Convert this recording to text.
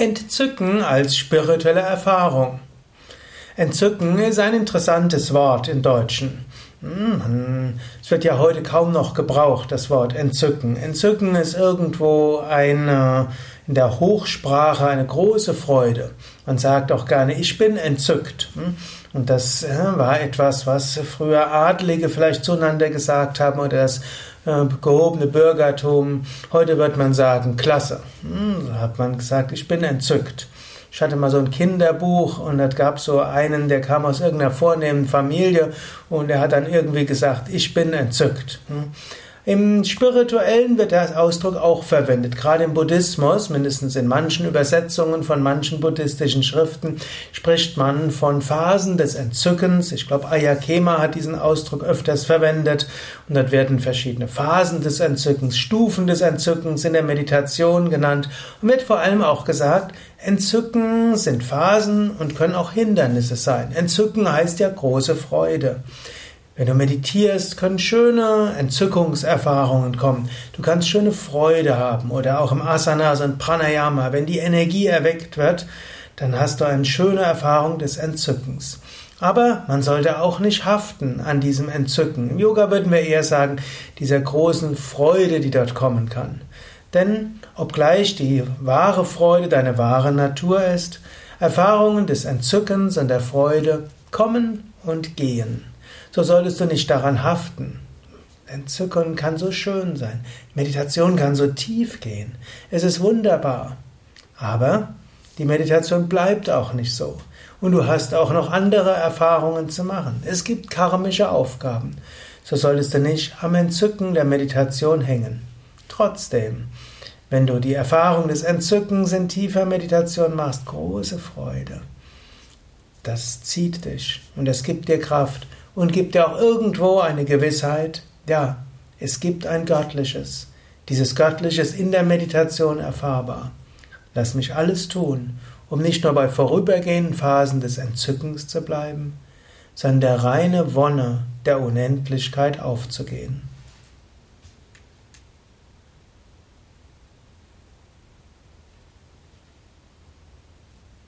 Entzücken als spirituelle Erfahrung. Entzücken ist ein interessantes Wort im Deutschen. Hm, es wird ja heute kaum noch gebraucht, das Wort Entzücken. Entzücken ist irgendwo eine, in der Hochsprache eine große Freude. Man sagt auch gerne, ich bin entzückt. Hm, und das war etwas, was früher Adlige vielleicht zueinander gesagt haben oder das äh, gehobene Bürgertum. Heute wird man sagen, klasse. Hm, so hat man gesagt, ich bin entzückt. Ich hatte mal so ein Kinderbuch und es gab so einen, der kam aus irgendeiner vornehmen Familie und er hat dann irgendwie gesagt, ich bin entzückt. Im Spirituellen wird der Ausdruck auch verwendet. Gerade im Buddhismus, mindestens in manchen Übersetzungen von manchen buddhistischen Schriften, spricht man von Phasen des Entzückens. Ich glaube, Ayakema hat diesen Ausdruck öfters verwendet. Und dort werden verschiedene Phasen des Entzückens, Stufen des Entzückens in der Meditation genannt. Und wird vor allem auch gesagt, Entzücken sind Phasen und können auch Hindernisse sein. Entzücken heißt ja große Freude. Wenn du meditierst, können schöne Entzückungserfahrungen kommen. Du kannst schöne Freude haben oder auch im Asana, so ein Pranayama. Wenn die Energie erweckt wird, dann hast du eine schöne Erfahrung des Entzückens. Aber man sollte auch nicht haften an diesem Entzücken. Im Yoga würden wir eher sagen, dieser großen Freude, die dort kommen kann. Denn obgleich die wahre Freude deine wahre Natur ist, Erfahrungen des Entzückens und der Freude kommen und gehen so solltest du nicht daran haften. Entzücken kann so schön sein. Meditation kann so tief gehen. Es ist wunderbar. Aber die Meditation bleibt auch nicht so. Und du hast auch noch andere Erfahrungen zu machen. Es gibt karmische Aufgaben. So solltest du nicht am Entzücken der Meditation hängen. Trotzdem, wenn du die Erfahrung des Entzückens in tiefer Meditation machst, große Freude. Das zieht dich und es gibt dir Kraft und gibt dir auch irgendwo eine Gewissheit, ja, es gibt ein Göttliches. Dieses Göttliches in der Meditation erfahrbar. Lass mich alles tun, um nicht nur bei vorübergehenden Phasen des Entzückens zu bleiben, sondern der reine Wonne der Unendlichkeit aufzugehen.